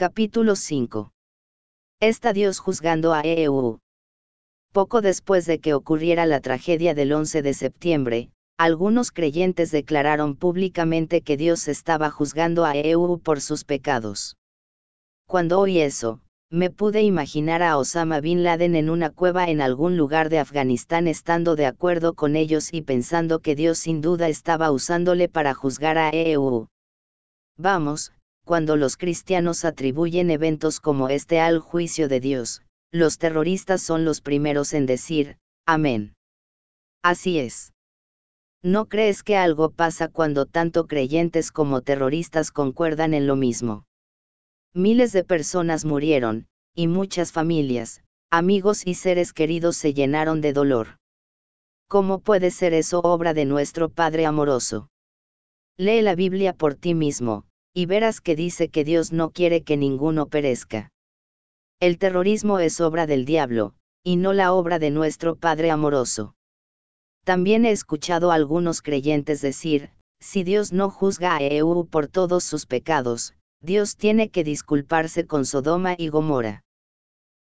Capítulo 5. Está Dios juzgando a EU. Poco después de que ocurriera la tragedia del 11 de septiembre, algunos creyentes declararon públicamente que Dios estaba juzgando a EU por sus pecados. Cuando oí eso, me pude imaginar a Osama Bin Laden en una cueva en algún lugar de Afganistán estando de acuerdo con ellos y pensando que Dios sin duda estaba usándole para juzgar a EU. Vamos, cuando los cristianos atribuyen eventos como este al juicio de Dios, los terroristas son los primeros en decir, amén. Así es. ¿No crees que algo pasa cuando tanto creyentes como terroristas concuerdan en lo mismo? Miles de personas murieron, y muchas familias, amigos y seres queridos se llenaron de dolor. ¿Cómo puede ser eso obra de nuestro Padre amoroso? Lee la Biblia por ti mismo, y verás que dice que Dios no quiere que ninguno perezca. El terrorismo es obra del diablo, y no la obra de nuestro Padre amoroso. También he escuchado a algunos creyentes decir, si Dios no juzga a EU por todos sus pecados, Dios tiene que disculparse con Sodoma y Gomorra.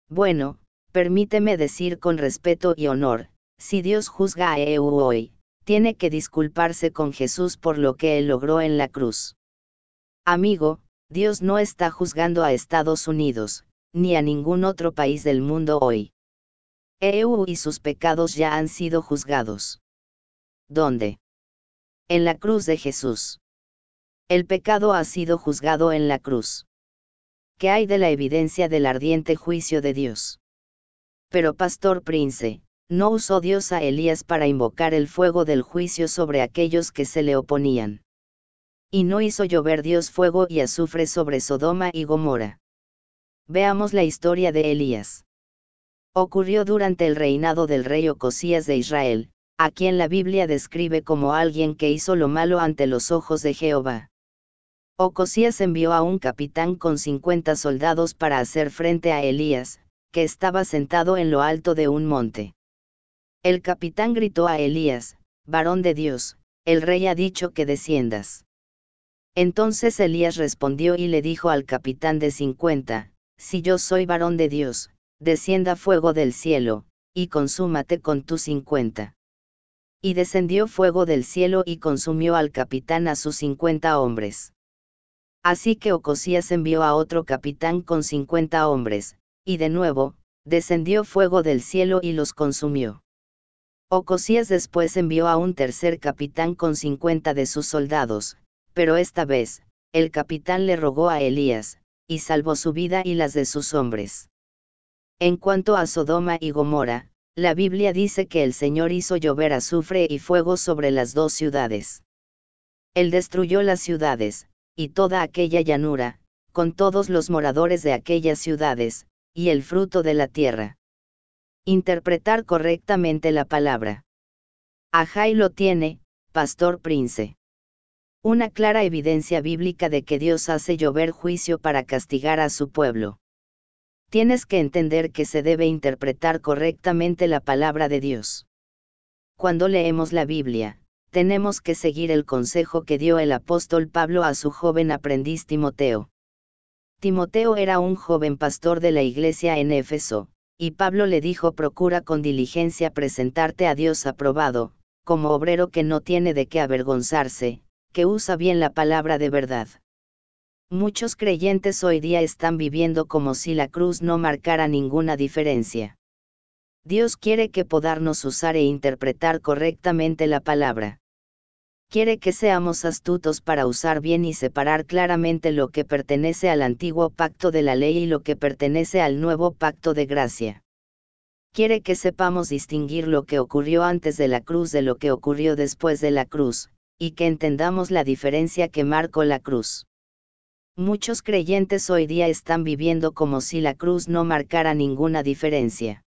Bueno, permíteme decir con respeto y honor, si Dios juzga a EU hoy, tiene que disculparse con Jesús por lo que él logró en la cruz. Amigo, Dios no está juzgando a Estados Unidos, ni a ningún otro país del mundo hoy. EU y sus pecados ya han sido juzgados. ¿Dónde? En la cruz de Jesús. El pecado ha sido juzgado en la cruz. ¿Qué hay de la evidencia del ardiente juicio de Dios? Pero Pastor Prince, no usó Dios a Elías para invocar el fuego del juicio sobre aquellos que se le oponían. Y no hizo llover Dios fuego y azufre sobre Sodoma y Gomorra. Veamos la historia de Elías. Ocurrió durante el reinado del rey Ocosías de Israel, a quien la Biblia describe como alguien que hizo lo malo ante los ojos de Jehová. Ocosías envió a un capitán con 50 soldados para hacer frente a Elías, que estaba sentado en lo alto de un monte. El capitán gritó a Elías, varón de Dios, el rey ha dicho que desciendas. Entonces Elías respondió y le dijo al capitán de 50, si yo soy varón de Dios, descienda fuego del cielo, y consúmate con tus cincuenta. Y descendió fuego del cielo y consumió al capitán a sus cincuenta hombres. Así que Ocosías envió a otro capitán con cincuenta hombres, y de nuevo, descendió fuego del cielo y los consumió. Ocosías después envió a un tercer capitán con cincuenta de sus soldados, pero esta vez, el capitán le rogó a Elías, y salvó su vida y las de sus hombres. En cuanto a Sodoma y Gomorra, la Biblia dice que el Señor hizo llover azufre y fuego sobre las dos ciudades. Él destruyó las ciudades, y toda aquella llanura, con todos los moradores de aquellas ciudades, y el fruto de la tierra. Interpretar correctamente la palabra. Ajay lo tiene, Pastor Prince una clara evidencia bíblica de que Dios hace llover juicio para castigar a su pueblo. Tienes que entender que se debe interpretar correctamente la palabra de Dios. Cuando leemos la Biblia, tenemos que seguir el consejo que dio el apóstol Pablo a su joven aprendiz Timoteo. Timoteo era un joven pastor de la iglesia en Éfeso, y Pablo le dijo procura con diligencia presentarte a Dios aprobado, como obrero que no tiene de qué avergonzarse, que usa bien la palabra de verdad. Muchos creyentes hoy día están viviendo como si la cruz no marcara ninguna diferencia. Dios quiere que podarnos usar e interpretar correctamente la palabra. Quiere que seamos astutos para usar bien y separar claramente lo que pertenece al antiguo pacto de la ley y lo que pertenece al nuevo pacto de gracia. Quiere que sepamos distinguir lo que ocurrió antes de la cruz de lo que ocurrió después de la cruz, y que entendamos la diferencia que marcó la cruz. Muchos creyentes hoy día están viviendo como si la cruz no marcara ninguna diferencia.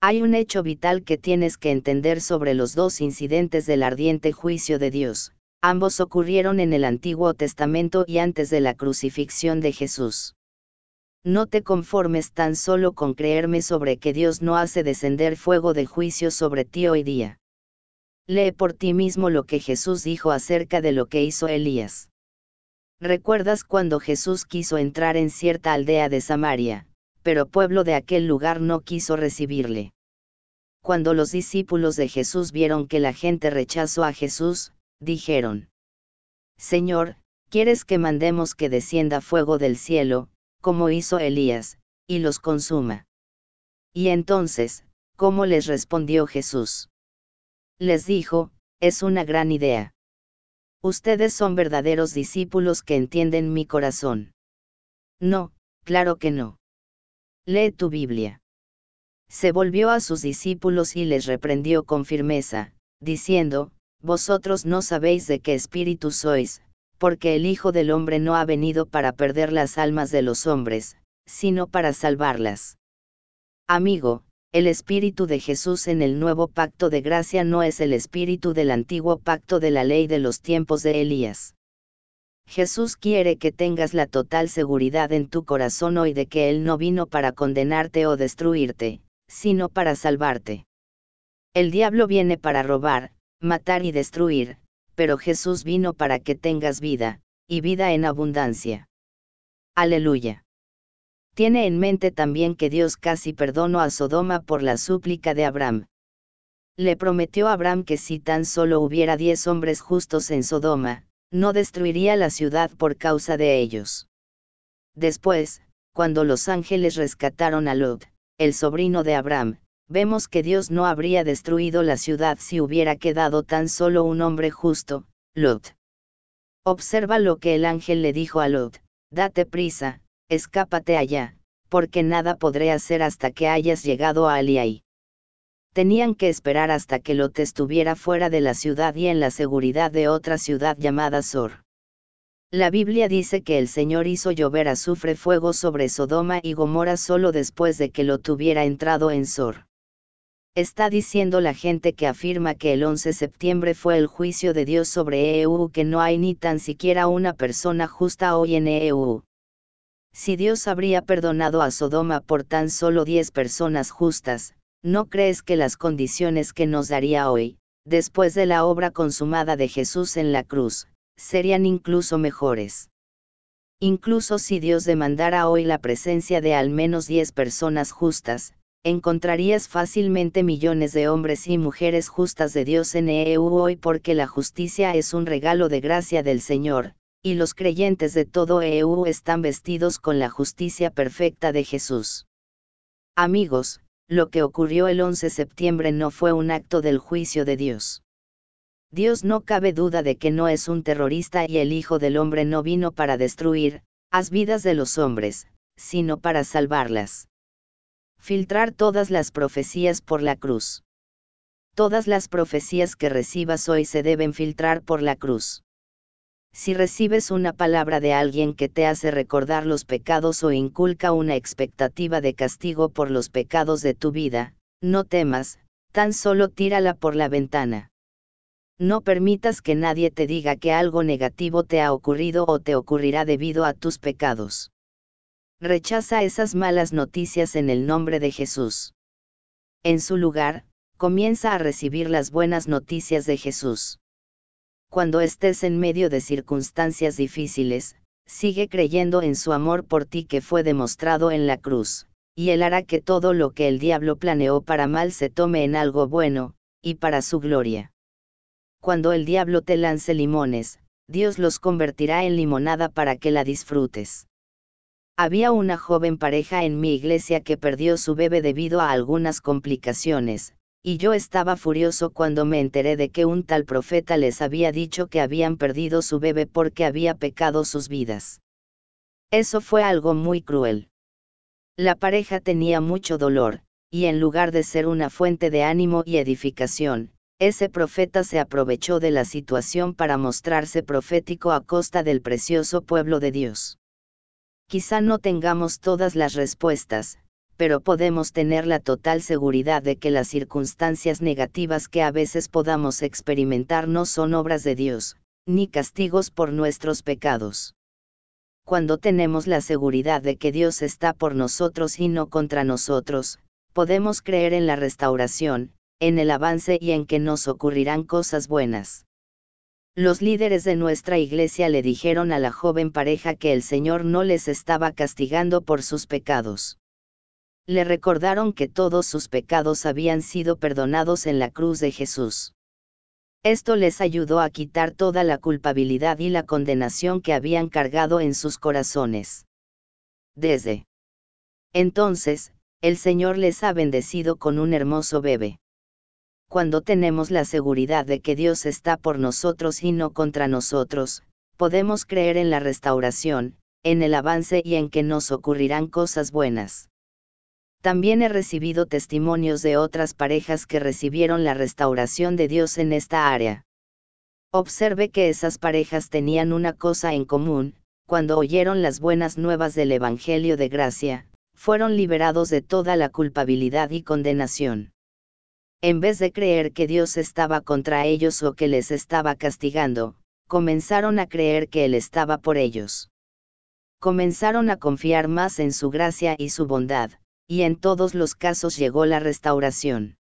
Hay un hecho vital que tienes que entender sobre los dos incidentes del ardiente juicio de Dios, ambos ocurrieron en el Antiguo Testamento y antes de la crucifixión de Jesús. No te conformes tan solo con creerme sobre que Dios no hace descender fuego de juicio sobre ti hoy día. Lee por ti mismo lo que Jesús dijo acerca de lo que hizo Elías. ¿Recuerdas cuando Jesús quiso entrar en cierta aldea de Samaria, pero pueblo de aquel lugar no quiso recibirle? Cuando los discípulos de Jesús vieron que la gente rechazó a Jesús, dijeron, Señor, ¿quieres que mandemos que descienda fuego del cielo, como hizo Elías, y los consuma? Y entonces, ¿cómo les respondió Jesús? Les dijo, es una gran idea. Ustedes son verdaderos discípulos que entienden mi corazón. No, claro que no. Lee tu Biblia. Se volvió a sus discípulos y les reprendió con firmeza, diciendo, Vosotros no sabéis de qué espíritu sois, porque el Hijo del Hombre no ha venido para perder las almas de los hombres, sino para salvarlas. Amigo, el espíritu de Jesús en el nuevo pacto de gracia no es el espíritu del antiguo pacto de la ley de los tiempos de Elías. Jesús quiere que tengas la total seguridad en tu corazón hoy de que Él no vino para condenarte o destruirte, sino para salvarte. El diablo viene para robar, matar y destruir, pero Jesús vino para que tengas vida, y vida en abundancia. Aleluya. Tiene en mente también que Dios casi perdonó a Sodoma por la súplica de Abraham. Le prometió a Abraham que si tan solo hubiera diez hombres justos en Sodoma, no destruiría la ciudad por causa de ellos. Después, cuando los ángeles rescataron a Lot, el sobrino de Abraham, vemos que Dios no habría destruido la ciudad si hubiera quedado tan solo un hombre justo, Lot. Observa lo que el ángel le dijo a Lot, date prisa, escápate allá, porque nada podré hacer hasta que hayas llegado a Aliai. Tenían que esperar hasta que Lot estuviera fuera de la ciudad y en la seguridad de otra ciudad llamada Sor. La Biblia dice que el Señor hizo llover azufre fuego sobre Sodoma y Gomorra solo después de que Lot hubiera entrado en Sor. Está diciendo la gente que afirma que el 11 de septiembre fue el juicio de Dios sobre EU que no hay ni tan siquiera una persona justa hoy en EU. Si Dios habría perdonado a Sodoma por tan solo diez personas justas, ¿no crees que las condiciones que nos daría hoy, después de la obra consumada de Jesús en la cruz, serían incluso mejores? Incluso si Dios demandara hoy la presencia de al menos diez personas justas, encontrarías fácilmente millones de hombres y mujeres justas de Dios en EU hoy porque la justicia es un regalo de gracia del Señor, y los creyentes de todo EU están vestidos con la justicia perfecta de Jesús. Amigos, lo que ocurrió el 11 de septiembre no fue un acto del juicio de Dios. Dios no cabe duda de que no es un terrorista y el Hijo del Hombre no vino para destruir, las vidas de los hombres, sino para salvarlas. Filtrar todas las profecías por la cruz. Todas las profecías que recibas hoy se deben filtrar por la cruz. Si recibes una palabra de alguien que te hace recordar los pecados o inculca una expectativa de castigo por los pecados de tu vida, no temas, tan solo tírala por la ventana. No permitas que nadie te diga que algo negativo te ha ocurrido o te ocurrirá debido a tus pecados. Rechaza esas malas noticias en el nombre de Jesús. En su lugar, comienza a recibir las buenas noticias de Jesús. Cuando estés en medio de circunstancias difíciles, sigue creyendo en su amor por ti que fue demostrado en la cruz, y él hará que todo lo que el diablo planeó para mal se tome en algo bueno, y para su gloria. Cuando el diablo te lance limones, Dios los convertirá en limonada para que la disfrutes. Había una joven pareja en mi iglesia que perdió su bebé debido a algunas complicaciones, y yo estaba furioso cuando me enteré de que un tal profeta les había dicho que habían perdido su bebé porque había pecado sus vidas. Eso fue algo muy cruel. La pareja tenía mucho dolor, y en lugar de ser una fuente de ánimo y edificación, ese profeta se aprovechó de la situación para mostrarse profético a costa del precioso pueblo de Dios. Quizá no tengamos todas las respuestas, pero podemos tener la total seguridad de que las circunstancias negativas que a veces podamos experimentar no son obras de Dios, ni castigos por nuestros pecados. Cuando tenemos la seguridad de que Dios está por nosotros y no contra nosotros, podemos creer en la restauración, en el avance y en que nos ocurrirán cosas buenas. Los líderes de nuestra iglesia le dijeron a la joven pareja que el Señor no les estaba castigando por sus pecados. Le recordaron que todos sus pecados habían sido perdonados en la cruz de Jesús. Esto les ayudó a quitar toda la culpabilidad y la condenación que habían cargado en sus corazones. Desde entonces, el Señor les ha bendecido con un hermoso bebé cuando tenemos la seguridad de que Dios está por nosotros y no contra nosotros, podemos creer en la restauración, en el avance y en que nos ocurrirán cosas buenas. También he recibido testimonios de otras parejas que recibieron la restauración de Dios en esta área. Observe que esas parejas tenían una cosa en común, cuando oyeron las buenas nuevas del Evangelio de Gracia, fueron liberados de toda la culpabilidad y condenación en vez de creer que Dios estaba contra ellos o que les estaba castigando, comenzaron a creer que Él estaba por ellos. Comenzaron a confiar más en su gracia y su bondad, y en todos los casos llegó la restauración.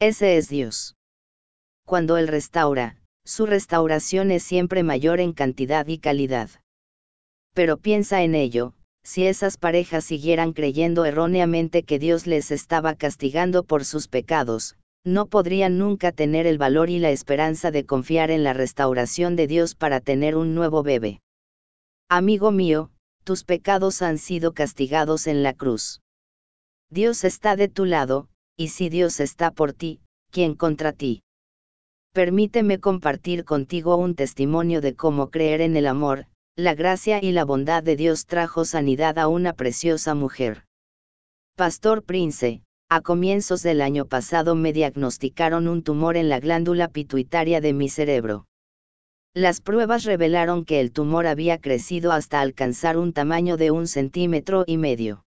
Ese es Dios. Cuando Él restaura, su restauración es siempre mayor en cantidad y calidad. Pero piensa en ello, si esas parejas siguieran creyendo erróneamente que Dios les estaba castigando por sus pecados, no podrían nunca tener el valor y la esperanza de confiar en la restauración de Dios para tener un nuevo bebé. Amigo mío, tus pecados han sido castigados en la cruz. Dios está de tu lado, y si Dios está por ti, ¿quién contra ti? Permíteme compartir contigo un testimonio de cómo creer en el amor, la gracia y la bondad de Dios trajo sanidad a una preciosa mujer. Pastor Prince, a comienzos del año pasado me diagnosticaron un tumor en la glándula pituitaria de mi cerebro. Las pruebas revelaron que el tumor había crecido hasta alcanzar un tamaño de un centímetro y medio.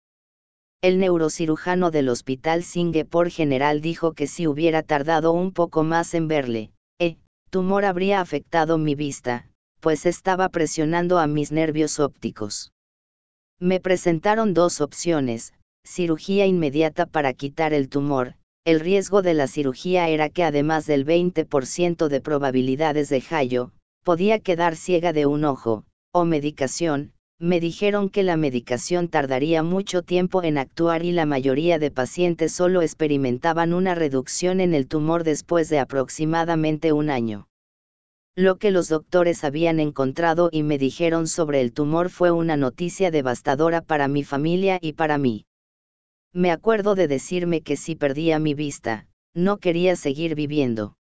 El neurocirujano del Hospital Singapore General dijo que si hubiera tardado un poco más en verle, el tumor habría afectado mi vista, pues estaba presionando a mis nervios ópticos. Me presentaron dos opciones, cirugía inmediata para quitar el tumor, el riesgo de la cirugía era que además del 20% de probabilidades de Hayo, podía quedar ciega de un ojo, o medicación, me dijeron que la medicación tardaría mucho tiempo en actuar y la mayoría de pacientes solo experimentaban una reducción en el tumor después de aproximadamente un año. Lo que los doctores habían encontrado y me dijeron sobre el tumor fue una noticia devastadora para mi familia y para mí. Me acuerdo de decirme que si perdía mi vista, no quería seguir viviendo.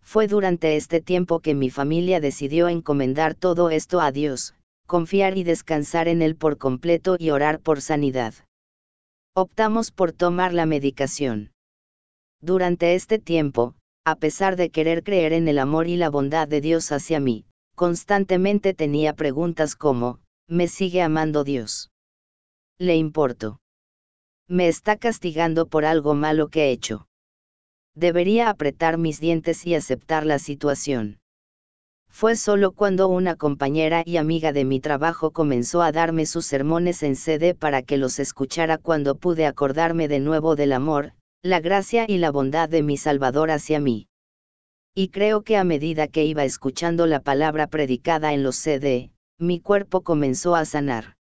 Fue durante este tiempo que mi familia decidió encomendar todo esto a Dios, confiar y descansar en Él por completo y orar por sanidad. Optamos por tomar la medicación. Durante este tiempo, a pesar de querer creer en el amor y la bondad de Dios hacia mí, constantemente tenía preguntas como, ¿me sigue amando Dios? ¿Le importo? ¿Me está castigando por algo malo que he hecho? Debería apretar mis dientes y aceptar la situación. Fue solo cuando una compañera y amiga de mi trabajo comenzó a darme sus sermones en CD para que los escuchara cuando pude acordarme de nuevo del amor, la gracia y la bondad de mi Salvador hacia mí. Y creo que a medida que iba escuchando la palabra predicada en los CD, mi cuerpo comenzó a sanar.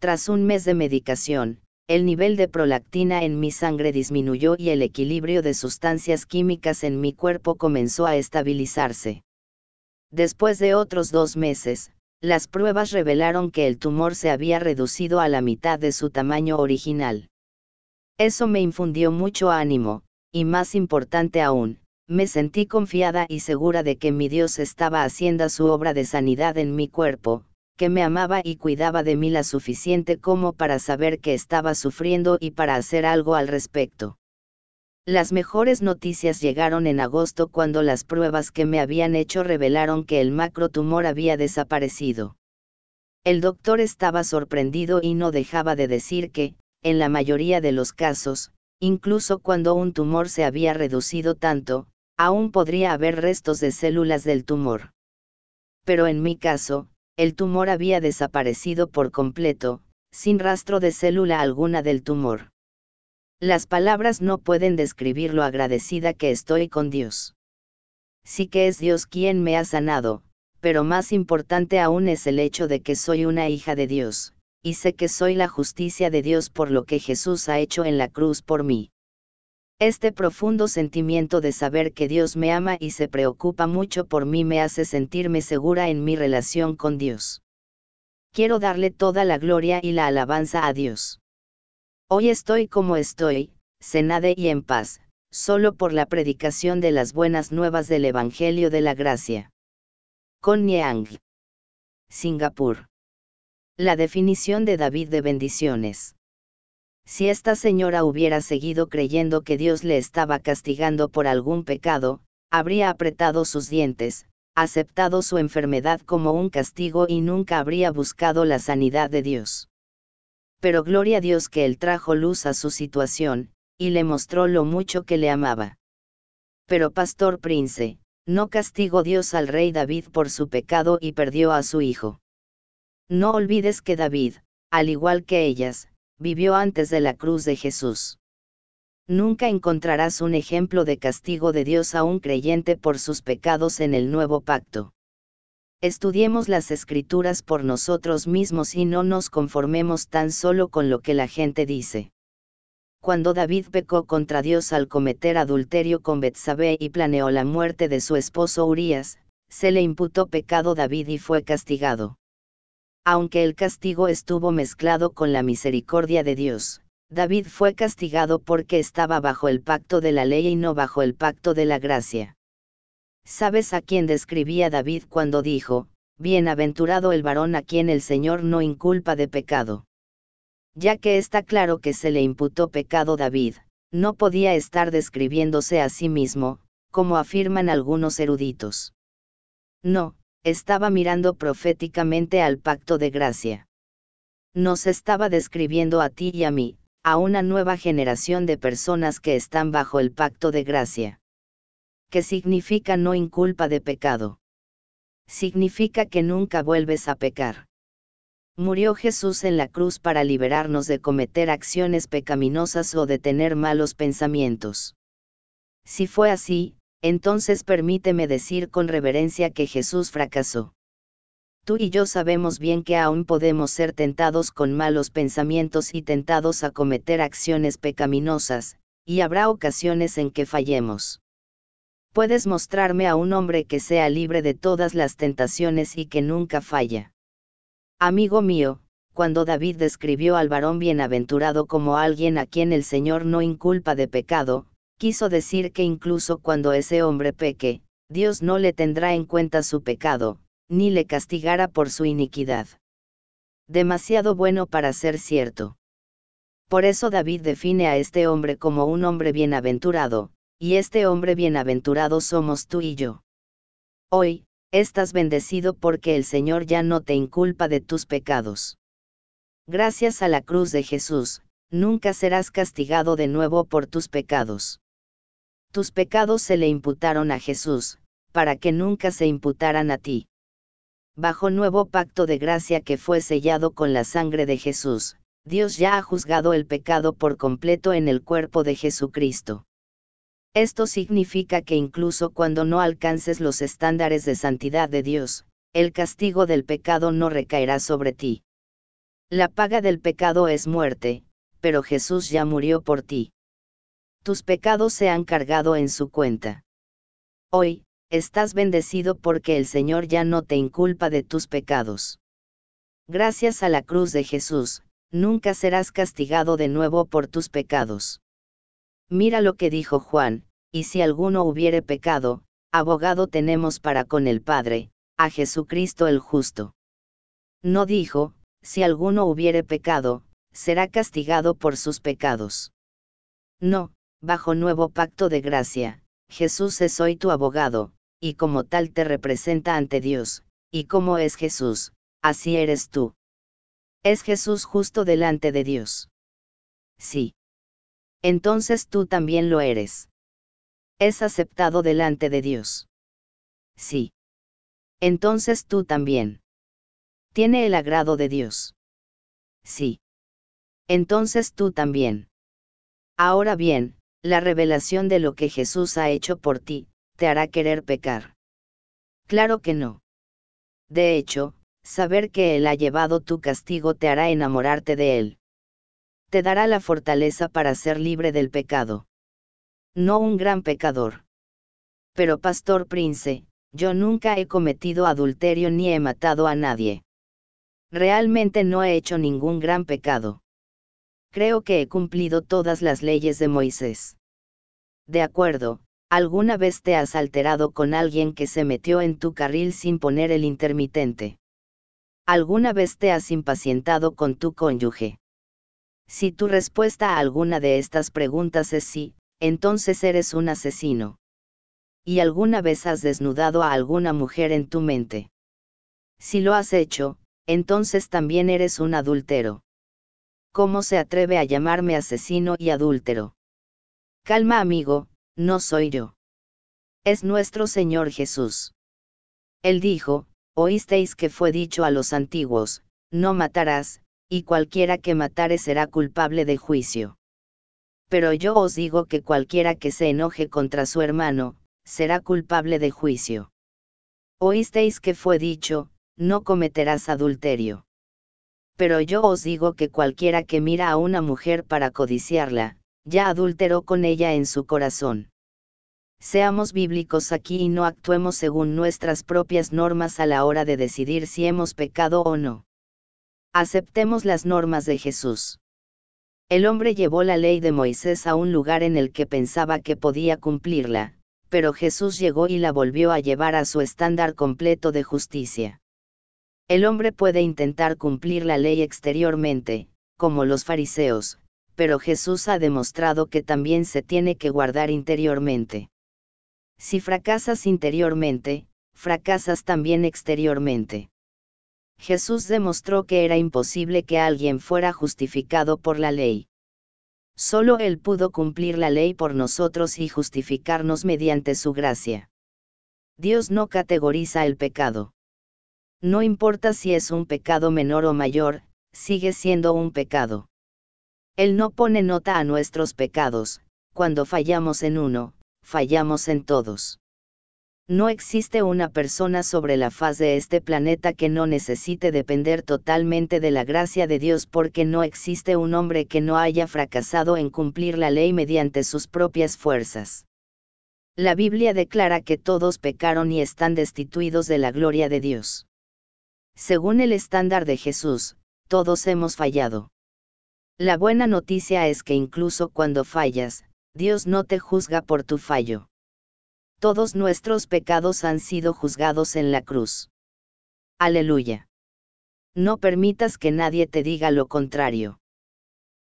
Tras un mes de medicación, el nivel de prolactina en mi sangre disminuyó y el equilibrio de sustancias químicas en mi cuerpo comenzó a estabilizarse. Después de otros dos meses, las pruebas revelaron que el tumor se había reducido a la mitad de su tamaño original. Eso me infundió mucho ánimo, y más importante aún, me sentí confiada y segura de que mi Dios estaba haciendo su obra de sanidad en mi cuerpo, que me amaba y cuidaba de mí la suficiente como para saber que estaba sufriendo y para hacer algo al respecto. Las mejores noticias llegaron en agosto cuando las pruebas que me habían hecho revelaron que el macrotumor había desaparecido. El doctor estaba sorprendido y no dejaba de decir que, en la mayoría de los casos, incluso cuando un tumor se había reducido tanto, aún podría haber restos de células del tumor. Pero en mi caso, el tumor había desaparecido por completo, sin rastro de célula alguna del tumor. Las palabras no pueden describir lo agradecida que estoy con Dios. Sí que es Dios quien me ha sanado, pero más importante aún es el hecho de que soy una hija de Dios, y sé que soy la justicia de Dios por lo que Jesús ha hecho en la cruz por mí. Este profundo sentimiento de saber que Dios me ama y se preocupa mucho por mí me hace sentirme segura en mi relación con Dios. Quiero darle toda la gloria y la alabanza a Dios. Hoy estoy como estoy, cenade y en paz, solo por la predicación de las buenas nuevas del Evangelio de la Gracia. Con Niang. Singapur. La definición de David de bendiciones. Si esta señora hubiera seguido creyendo que Dios le estaba castigando por algún pecado, habría apretado sus dientes, aceptado su enfermedad como un castigo y nunca habría buscado la sanidad de Dios. Pero gloria a Dios que Él trajo luz a su situación, y le mostró lo mucho que le amaba. Pero Pastor Prince, no castigó Dios al rey David por su pecado y perdió a su hijo. No olvides que David, al igual que ellas, vivió antes de la cruz de Jesús. Nunca encontrarás un ejemplo de castigo de Dios a un creyente por sus pecados en el nuevo pacto. Estudiemos las escrituras por nosotros mismos y no nos conformemos tan solo con lo que la gente dice. Cuando David pecó contra Dios al cometer adulterio con Betsabé y planeó la muerte de su esposo Urías, se le imputó pecado David y fue castigado. Aunque el castigo estuvo mezclado con la misericordia de Dios, David fue castigado porque estaba bajo el pacto de la ley y no bajo el pacto de la gracia. ¿Sabes a quién describía David cuando dijo, Bienaventurado el varón a quien el Señor no inculpa de pecado? Ya que está claro que se le imputó pecado David, no podía estar describiéndose a sí mismo, como afirman algunos eruditos. No, estaba mirando proféticamente al pacto de gracia. Nos estaba describiendo a ti y a mí, a una nueva generación de personas que están bajo el pacto de gracia. ¿Qué significa no inculpa de pecado? Significa que nunca vuelves a pecar. Murió Jesús en la cruz para liberarnos de cometer acciones pecaminosas o de tener malos pensamientos. Si fue así, entonces permíteme decir con reverencia que Jesús fracasó. Tú y yo sabemos bien que aún podemos ser tentados con malos pensamientos y tentados a cometer acciones pecaminosas, y habrá ocasiones en que fallemos. Puedes mostrarme a un hombre que sea libre de todas las tentaciones y que nunca falla. Amigo mío, cuando David describió al varón bienaventurado como alguien a quien el Señor no inculpa de pecado, quiso decir que incluso cuando ese hombre peque, Dios no le tendrá en cuenta su pecado, ni le castigará por su iniquidad. Demasiado bueno para ser cierto. Por eso David define a este hombre como un hombre bienaventurado, y este hombre bienaventurado somos tú y yo. Hoy, estás bendecido porque el Señor ya no te inculpa de tus pecados. Gracias a la cruz de Jesús, nunca serás castigado de nuevo por tus pecados tus pecados se le imputaron a Jesús, para que nunca se imputaran a ti. Bajo nuevo pacto de gracia que fue sellado con la sangre de Jesús, Dios ya ha juzgado el pecado por completo en el cuerpo de Jesucristo. Esto significa que incluso cuando no alcances los estándares de santidad de Dios, el castigo del pecado no recaerá sobre ti. La paga del pecado es muerte, pero Jesús ya murió por ti tus pecados se han cargado en su cuenta. Hoy, estás bendecido porque el Señor ya no te inculpa de tus pecados. Gracias a la cruz de Jesús, nunca serás castigado de nuevo por tus pecados. Mira lo que dijo Juan, y si alguno hubiere pecado, abogado tenemos para con el Padre, a Jesucristo el justo. No dijo, si alguno hubiere pecado, será castigado por sus pecados. No, bajo nuevo pacto de gracia, Jesús es hoy tu abogado, y como tal te representa ante Dios, y como es Jesús, así eres tú. ¿Es Jesús justo delante de Dios? Sí. Entonces tú también lo eres. ¿Es aceptado delante de Dios? Sí. Entonces tú también. ¿Tiene el agrado de Dios? Sí. Entonces tú también. Ahora bien, la revelación de lo que Jesús ha hecho por ti, te hará querer pecar. Claro que no. De hecho, saber que Él ha llevado tu castigo te hará enamorarte de Él. Te dará la fortaleza para ser libre del pecado. No un gran pecador. Pero Pastor Prince, yo nunca he cometido adulterio ni he matado a nadie. Realmente no he hecho ningún gran pecado. Creo que he cumplido todas las leyes de Moisés. De acuerdo, ¿alguna vez te has alterado con alguien que se metió en tu carril sin poner el intermitente? ¿Alguna vez te has impacientado con tu cónyuge? Si tu respuesta a alguna de estas preguntas es sí, entonces eres un asesino. ¿Y alguna vez has desnudado a alguna mujer en tu mente? Si lo has hecho, entonces también eres un adúltero. ¿Cómo se atreve a llamarme asesino y adúltero? Calma amigo, no soy yo. Es nuestro Señor Jesús. Él dijo, oísteis que fue dicho a los antiguos, no matarás, y cualquiera que matare será culpable de juicio. Pero yo os digo que cualquiera que se enoje contra su hermano, será culpable de juicio. Oísteis que fue dicho, no cometerás adulterio. Pero yo os digo que cualquiera que mira a una mujer para codiciarla, ya adulteró con ella en su corazón. Seamos bíblicos aquí y no actuemos según nuestras propias normas a la hora de decidir si hemos pecado o no. Aceptemos las normas de Jesús. El hombre llevó la ley de Moisés a un lugar en el que pensaba que podía cumplirla, pero Jesús llegó y la volvió a llevar a su estándar completo de justicia. El hombre puede intentar cumplir la ley exteriormente, como los fariseos, pero Jesús ha demostrado que también se tiene que guardar interiormente. Si fracasas interiormente, fracasas también exteriormente. Jesús demostró que era imposible que alguien fuera justificado por la ley. Solo Él pudo cumplir la ley por nosotros y justificarnos mediante su gracia. Dios no categoriza el pecado. No importa si es un pecado menor o mayor, sigue siendo un pecado. Él no pone nota a nuestros pecados, cuando fallamos en uno, fallamos en todos. No existe una persona sobre la faz de este planeta que no necesite depender totalmente de la gracia de Dios porque no existe un hombre que no haya fracasado en cumplir la ley mediante sus propias fuerzas. La Biblia declara que todos pecaron y están destituidos de la gloria de Dios. Según el estándar de Jesús, todos hemos fallado. La buena noticia es que incluso cuando fallas, Dios no te juzga por tu fallo. Todos nuestros pecados han sido juzgados en la cruz. Aleluya. No permitas que nadie te diga lo contrario.